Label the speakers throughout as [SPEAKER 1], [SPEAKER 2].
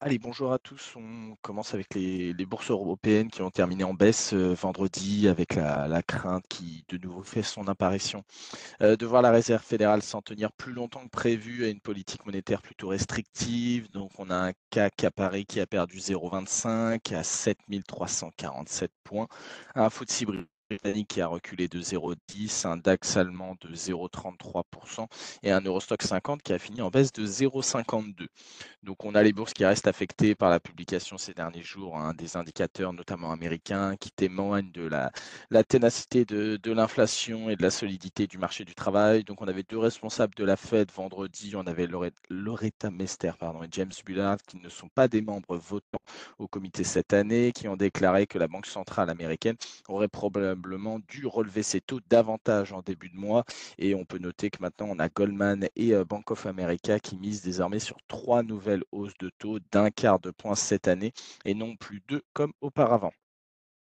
[SPEAKER 1] Allez, bonjour à tous. On commence avec les, bourses européennes qui ont terminé en baisse euh, vendredi avec la, la crainte qui de nouveau fait son apparition euh, de voir la Réserve fédérale s'en tenir plus longtemps que prévu à une politique monétaire plutôt restrictive. Donc on a un CAC à Paris qui a perdu 0,25 à 7347 points, un FTSE britannique qui a reculé de 0,10, un DAX allemand de 0,33% et un Eurostock 50 qui a fini en baisse de 0,52. Donc on a les bourses qui restent affectées par la publication ces derniers jours hein, des indicateurs, notamment américains, qui témoignent de la, ténacité de, de l'inflation et de la solidité du marché du travail. Donc on avait deux responsables de la Fed vendredi, on avait Loretta Mester pardon, et James Bullard qui ne sont pas des membres votants au comité cette année, qui ont déclaré que la Banque centrale américaine aurait probablement dû relever ses taux davantage en début de mois. Et on peut noter que maintenant, on a Goldman et euh, Bank of America qui misent désormais sur trois nouvelles hausses de taux d'un quart de point cette année et non plus deux comme auparavant.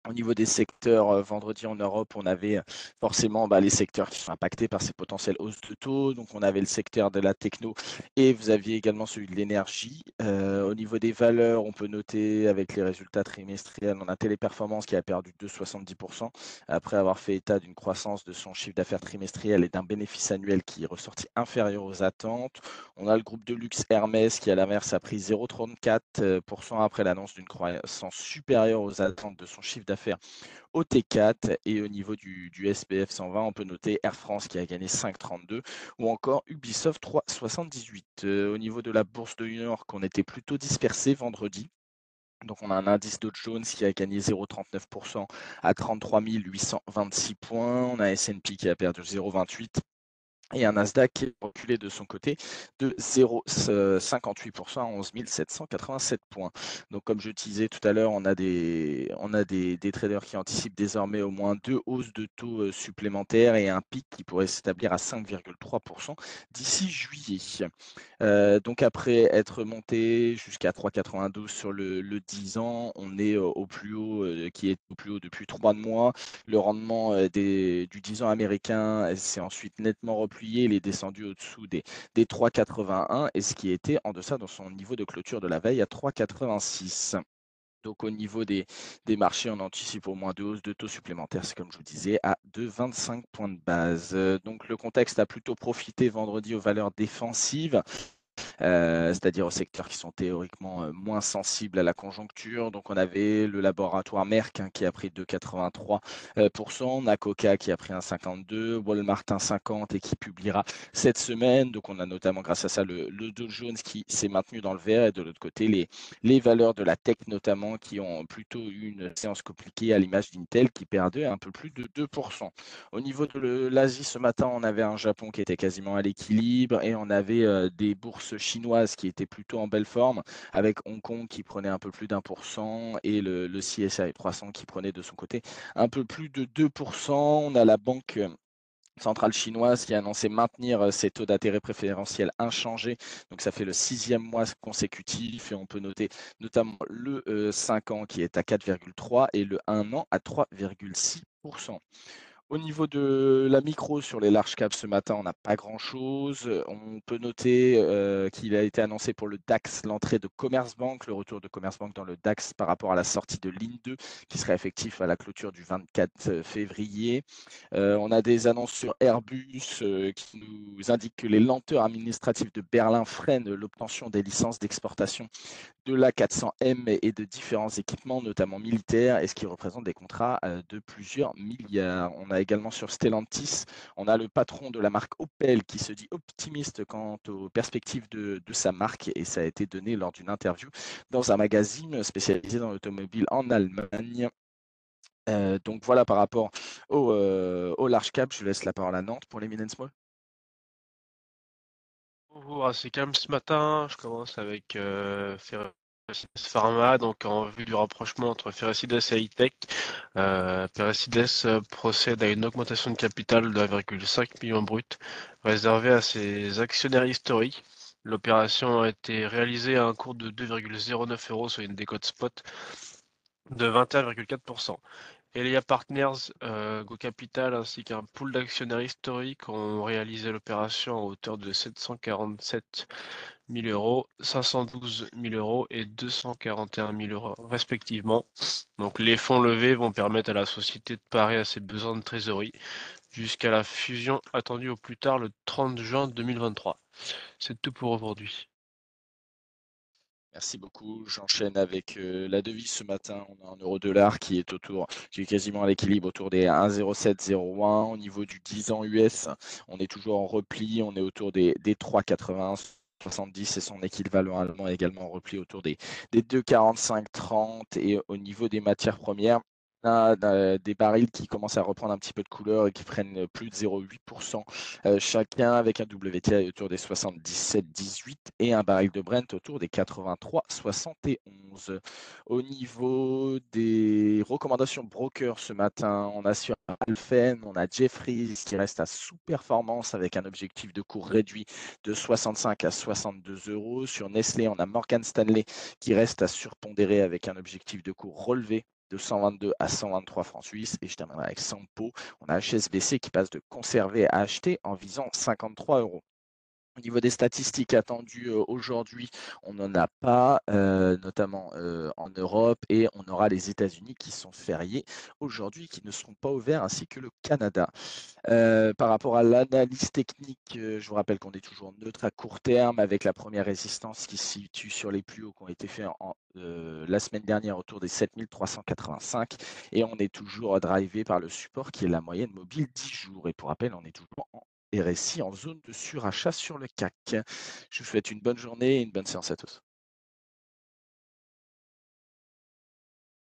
[SPEAKER 1] Au niveau des secteurs, euh, vendredi en Europe, on avait euh, forcément bah, les secteurs qui sont impactés par ces potentielles hausses de taux. Donc, on avait le secteur de la techno et vous aviez également celui de l'énergie. Euh, au niveau des valeurs, on peut noter avec les résultats trimestriels, on a Téléperformance qui a perdu 2,70% après avoir fait état d'une croissance de son chiffre d'affaires trimestriel et d'un bénéfice annuel qui est ressorti inférieur aux attentes. On a le groupe de luxe Hermès qui, à l'inverse, a pris 0,34% après l'annonce d'une croissance supérieure aux attentes de son chiffre d'affaires faire au T4 et au niveau du, du, SPF 120, on peut noter Air France qui a gagné 5,32 ou encore Ubisoft 3,78. Euh, au niveau de la bourse de New York, on était plutôt dispersé vendredi. Donc on a un indice Dow Jones qui a gagné 0,39% à 33 826 points. On a S&P qui a perdu 0,28 et un Nasdaq qui est reculé de son côté de 0,58% à 11 787 points. Donc comme je disais tout à l'heure, on a, des, on a des, traders qui anticipent désormais au moins deux hausses de taux euh, supplémentaires et un pic qui pourrait s'établir à 5,3% d'ici juillet. Euh, donc après être monté jusqu'à 3,92 sur le, le, 10 ans, on est au plus haut, euh, qui est au plus haut depuis trois mois. Le rendement des, du 10 ans américain s'est ensuite nettement replié il est descendu au-dessous des, des 3,81 et ce qui était en deçà dans son niveau de clôture de la veille à 3,86. Donc au niveau des, des, marchés, on anticipe au moins deux hausses de taux supplémentaires, c'est comme je vous disais, à 2,25 points de base. Donc le contexte a plutôt profité vendredi aux valeurs défensives. Euh, c'est-à-dire aux secteurs qui sont théoriquement euh, moins sensibles à la conjoncture. Donc on avait le laboratoire Merck hein, qui a pris 2,83%, on a Coca qui a pris 1,52%, Walmart 1,50% et qui publiera cette semaine. Donc on a notamment grâce à ça le, Dow Jones qui s'est maintenu dans le vert et de l'autre côté les, les valeurs de la tech notamment qui ont plutôt eu une séance compliquée à l'image d'Intel qui perdait un peu plus de 2%. Au niveau de l'Asie ce matin, on avait un Japon qui était quasiment à l'équilibre et on avait euh, des bourses chinoise qui était plutôt en belle forme, avec Hong Kong qui prenait un peu plus d'un pour cent et le, le CSI 300 qui prenait de son côté un peu plus de 2%. On a la banque centrale chinoise qui a annoncé maintenir ses taux d'intérêt préférentiels inchangés. Donc ça fait le sixième mois consécutif et on peut noter notamment le 5 ans qui est à 4,3% et le 1 an à 3,6%. Au niveau de la micro sur les large caps ce matin, on n'a pas grand-chose. On peut noter euh, qu'il a été annoncé pour le DAX l'entrée de Commerce Bank, le retour de Commerce Bank dans le DAX par rapport à la sortie de Ligne 2 qui serait effectif à la clôture du 24 février. Euh, on a des annonces sur Airbus euh, qui nous indiquent que les lenteurs administratives de Berlin freinent l'obtention des licences d'exportation de l'A400M et de différents équipements, notamment militaires, et ce qui représente des contrats de plusieurs milliards. On a également sur Stellantis, on a le patron de la marque Opel qui se dit optimiste quant aux perspectives de, sa marque et ça a été donné lors d'une interview dans un magazine spécialisé dans l'automobile en Allemagne. Euh, donc voilà par rapport au, euh, au, large cap, je laisse la parole à Nantes pour les mid small.
[SPEAKER 2] Bonjour, c'est calme ce matin. Je commence avec euh, Pharma, donc en vue du rapprochement entre Ferricides et Hightech, euh, euh, procède à une augmentation de capital de 1,5 million brut réservée à ses actionnaires historiques. L'opération a été réalisée à un cours de 2,09 euros sur une décote spot de 21,4%. Elia Partners, Go Capital ainsi qu'un pool d'actionnaires historiques ont réalisé l'opération à hauteur de 747 000 euros, 512 000 euros et 241 000 euros respectivement. Donc les fonds levés vont permettre à la société de parer à ses besoins de trésorerie jusqu'à la fusion attendue au plus tard le 30 juin 2023. C'est tout pour aujourd'hui.
[SPEAKER 1] Merci beaucoup. J'enchaîne avec euh, la devise ce matin. On a un euro dollar qui est autour, qui est quasiment à l'équilibre autour des 1,0701. Au niveau du 10 ans US, on est toujours en repli. On est autour des, des 3,80. 70 et son équivalent allemand également en repli autour des, des 2,45-30 et au niveau des matières premières, des barils qui commencent à reprendre un petit peu de couleur et qui prennent plus de 0,8% euh, chacun avec un WTI autour des 77,18 et un baril de Brent autour des 83,71. Au niveau des recommandations broker ce matin, on a sur Alphen, on a Jeffries qui reste à sous-performance avec un objectif de cours réduit de 65 à 62 euros. Sur Nestlé, on a Morgan Stanley qui reste à surpondérer avec un objectif de cours relevé de 122 à 123 francs suisses. Et je terminerai avec Sampo. On a HSBC qui passe de conserver à acheter en visant 53 euros. Au niveau des statistiques attendues euh, aujourd'hui, on n'en a pas, euh, notamment euh, en Europe, et on aura les États-Unis qui sont fériés aujourd'hui, qui ne seront pas ouverts, ainsi que le Canada. par rapport à l'analyse technique, je vous rappelle qu'on est toujours neutre à court terme, avec la première résistance qui se situe sur les plus hauts qui ont été faits la semaine dernière autour des 7385, et on est toujours drivé par le support qui est la moyenne mobile 10 jours. Et pour rappel, on est toujours en RSI en zone de surachat sur le CAC. Je vous souhaite une bonne journée et une bonne séance à tous.